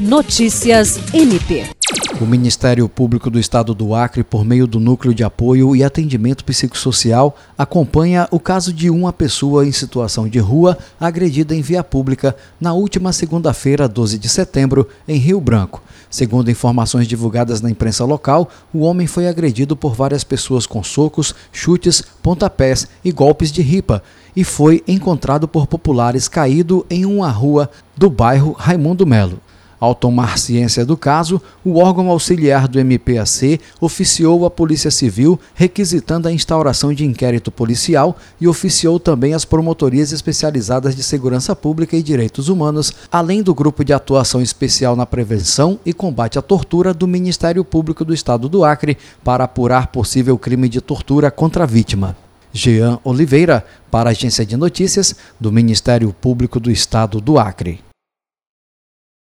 Notícias MP. O Ministério Público do Estado do Acre, por meio do Núcleo de Apoio e Atendimento Psicossocial, acompanha o caso de uma pessoa em situação de rua agredida em via pública na última segunda-feira, 12 de setembro, em Rio Branco. Segundo informações divulgadas na imprensa local, o homem foi agredido por várias pessoas com socos, chutes, pontapés e golpes de ripa e foi encontrado por populares caído em uma rua do bairro Raimundo Melo. Ao tomar ciência do caso, o órgão auxiliar do MPAC oficiou a Polícia Civil requisitando a instauração de inquérito policial e oficiou também as promotorias especializadas de segurança pública e direitos humanos, além do grupo de atuação especial na prevenção e combate à tortura do Ministério Público do Estado do Acre para apurar possível crime de tortura contra a vítima. Jean Oliveira, para a Agência de Notícias do Ministério Público do Estado do Acre.